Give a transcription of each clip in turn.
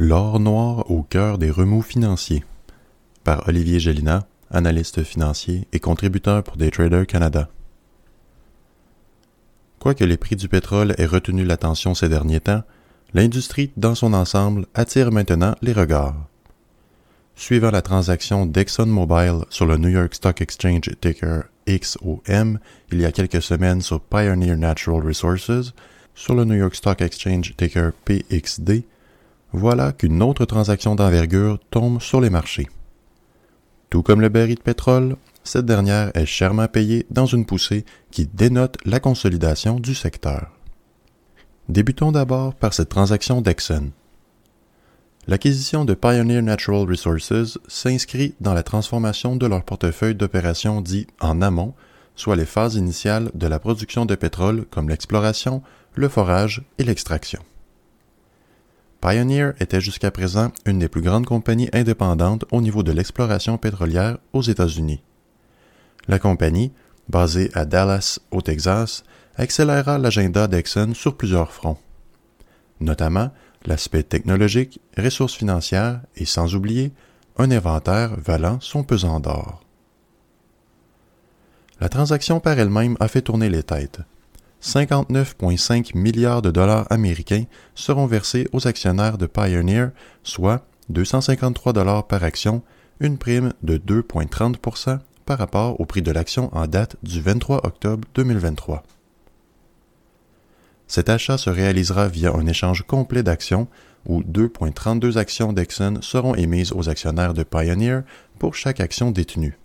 L'or noir au cœur des remous financiers par Olivier Gélina, analyste financier et contributeur pour Daytrader Canada. Quoique les prix du pétrole aient retenu l'attention ces derniers temps, l'industrie dans son ensemble attire maintenant les regards. Suivant la transaction d'ExxonMobil sur le New York Stock Exchange ticker XOM il y a quelques semaines sur Pioneer Natural Resources, sur le New York Stock Exchange ticker PXD, voilà qu'une autre transaction d'envergure tombe sur les marchés. Tout comme le baril de pétrole, cette dernière est chèrement payée dans une poussée qui dénote la consolidation du secteur. Débutons d'abord par cette transaction d'Exxon. L'acquisition de Pioneer Natural Resources s'inscrit dans la transformation de leur portefeuille d'opérations dit en amont, soit les phases initiales de la production de pétrole comme l'exploration, le forage et l'extraction. Pioneer était jusqu'à présent une des plus grandes compagnies indépendantes au niveau de l'exploration pétrolière aux États-Unis. La compagnie, basée à Dallas, au Texas, accéléra l'agenda d'Exxon sur plusieurs fronts, notamment l'aspect technologique, ressources financières et sans oublier un inventaire valant son pesant d'or. La transaction par elle-même a fait tourner les têtes. 59,5 milliards de dollars américains seront versés aux actionnaires de Pioneer, soit 253 dollars par action, une prime de 2,30% par rapport au prix de l'action en date du 23 octobre 2023. Cet achat se réalisera via un échange complet d'actions où 2,32 actions d'Exxon seront émises aux actionnaires de Pioneer pour chaque action détenue.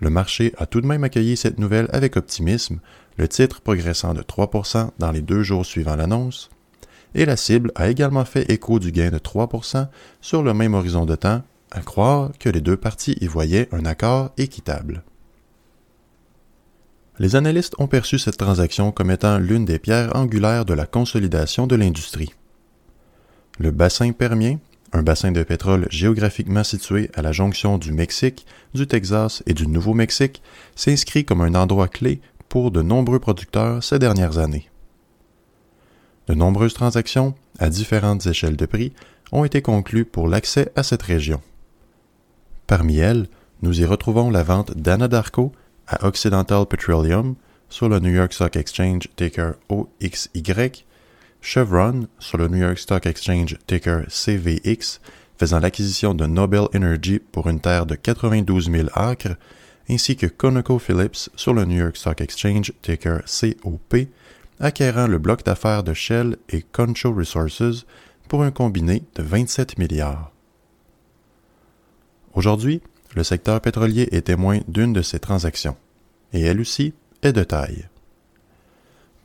Le marché a tout de même accueilli cette nouvelle avec optimisme, le titre progressant de 3% dans les deux jours suivant l'annonce, et la cible a également fait écho du gain de 3% sur le même horizon de temps, à croire que les deux parties y voyaient un accord équitable. Les analystes ont perçu cette transaction comme étant l'une des pierres angulaires de la consolidation de l'industrie. Le bassin permien, un bassin de pétrole géographiquement situé à la jonction du Mexique, du Texas et du Nouveau-Mexique, s'inscrit comme un endroit clé pour de nombreux producteurs ces dernières années. De nombreuses transactions, à différentes échelles de prix, ont été conclues pour l'accès à cette région. Parmi elles, nous y retrouvons la vente d'Anadarko à Occidental Petroleum sur le New York Stock Exchange ticker OXY, Chevron sur le New York Stock Exchange ticker CVX faisant l'acquisition de Nobel Energy pour une terre de 92 000 acres, ainsi que ConocoPhillips sur le New York Stock Exchange ticker COP, acquérant le bloc d'affaires de Shell et Concho Resources pour un combiné de 27 milliards. Aujourd'hui, le secteur pétrolier est témoin d'une de ces transactions, et elle aussi est de taille.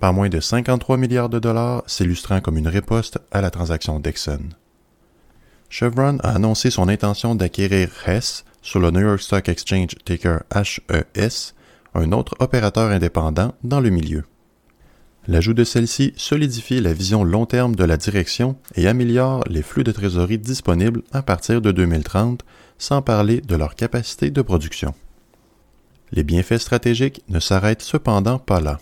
Par moins de 53 milliards de dollars s'illustrant comme une riposte à la transaction Dixon. Chevron a annoncé son intention d'acquérir Hess sur le New York Stock Exchange ticker HES, un autre opérateur indépendant dans le milieu. L'ajout de celle-ci solidifie la vision long terme de la direction et améliore les flux de trésorerie disponibles à partir de 2030 sans parler de leur capacité de production. Les bienfaits stratégiques ne s'arrêtent cependant pas là.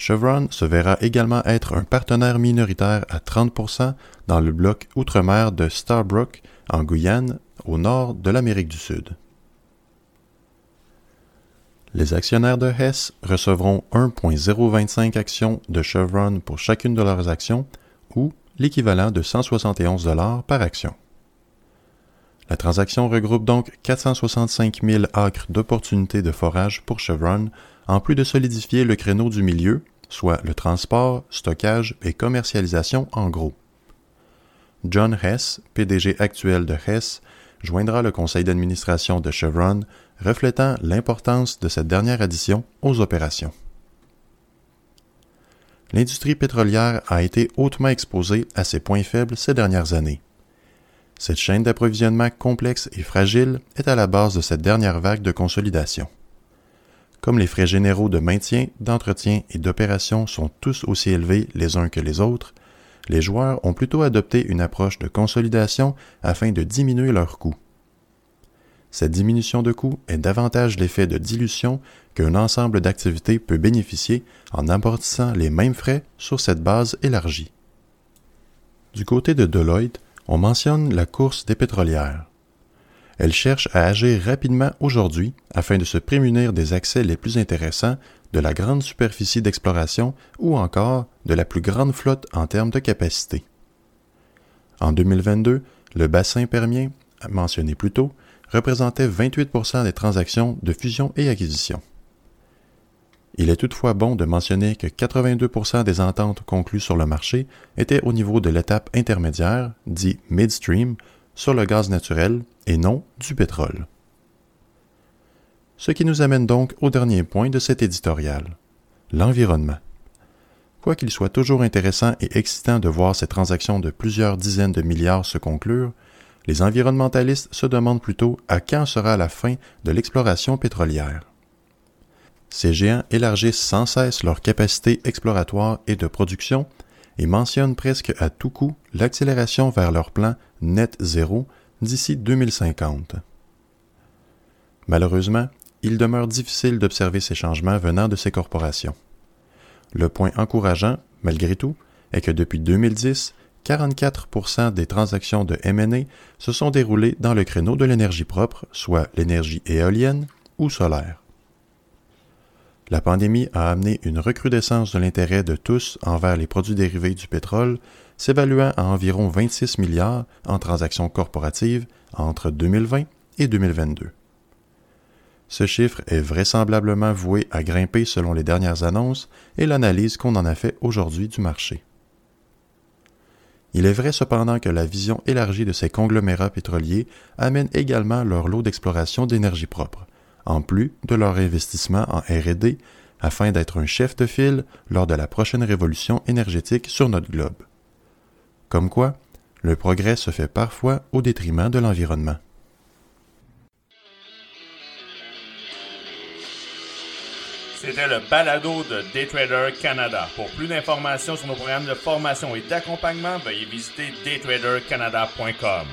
Chevron se verra également être un partenaire minoritaire à 30% dans le bloc outre-mer de Starbrook en Guyane, au nord de l'Amérique du Sud. Les actionnaires de Hess recevront 1,025 actions de Chevron pour chacune de leurs actions ou l'équivalent de 171 dollars par action. La transaction regroupe donc 465 000 acres d'opportunités de forage pour Chevron, en plus de solidifier le créneau du milieu, soit le transport, stockage et commercialisation en gros. John Hess, PDG actuel de Hess, joindra le conseil d'administration de Chevron, reflétant l'importance de cette dernière addition aux opérations. l'industrie pétrolière a été hautement exposée à ses points faibles ces dernières années. Cette chaîne d'approvisionnement complexe et fragile est à la base de cette dernière vague de consolidation. Comme les frais généraux de maintien, d'entretien et d'opération sont tous aussi élevés les uns que les autres, les joueurs ont plutôt adopté une approche de consolidation afin de diminuer leurs coûts. Cette diminution de coûts est davantage l'effet de dilution qu'un ensemble d'activités peut bénéficier en amortissant les mêmes frais sur cette base élargie. Du côté de Deloitte, on mentionne la course des pétrolières. Elle cherche à agir rapidement aujourd'hui afin de se prémunir des accès les plus intéressants de la grande superficie d'exploration ou encore de la plus grande flotte en termes de capacité. En 2022, le bassin permien, mentionné plus tôt, représentait 28% des transactions de fusion et acquisition. Il est toutefois bon de mentionner que 82% des ententes conclues sur le marché étaient au niveau de l'étape intermédiaire, dit midstream, sur le gaz naturel et non du pétrole. Ce qui nous amène donc au dernier point de cet éditorial, l'environnement. Quoiqu'il soit toujours intéressant et excitant de voir ces transactions de plusieurs dizaines de milliards se conclure, les environnementalistes se demandent plutôt à quand sera la fin de l'exploration pétrolière. Ces géants élargissent sans cesse leur capacité exploratoire et de production et mentionnent presque à tout coup l'accélération vers leur plan net zéro d'ici 2050. Malheureusement, il demeure difficile d'observer ces changements venant de ces corporations. Le point encourageant, malgré tout, est que depuis 2010, 44% des transactions de M&A se sont déroulées dans le créneau de l'énergie propre, soit l'énergie éolienne ou solaire. La pandémie a amené une recrudescence de l'intérêt de tous envers les produits dérivés du pétrole, s'évaluant à environ 26 milliards en transactions corporatives entre 2020 et 2022. Ce chiffre est vraisemblablement voué à grimper selon les dernières annonces et l'analyse qu'on en a fait aujourd'hui du marché. Il est vrai cependant que la vision élargie de ces conglomérats pétroliers amène également leur lot d'exploration d'énergie propre, en plus de leur investissement en RD, afin d'être un chef de file lors de la prochaine révolution énergétique sur notre globe. Comme quoi, le progrès se fait parfois au détriment de l'environnement. C'était le balado de Daytrader Canada. Pour plus d'informations sur nos programmes de formation et d'accompagnement, veuillez visiter daytradercanada.com.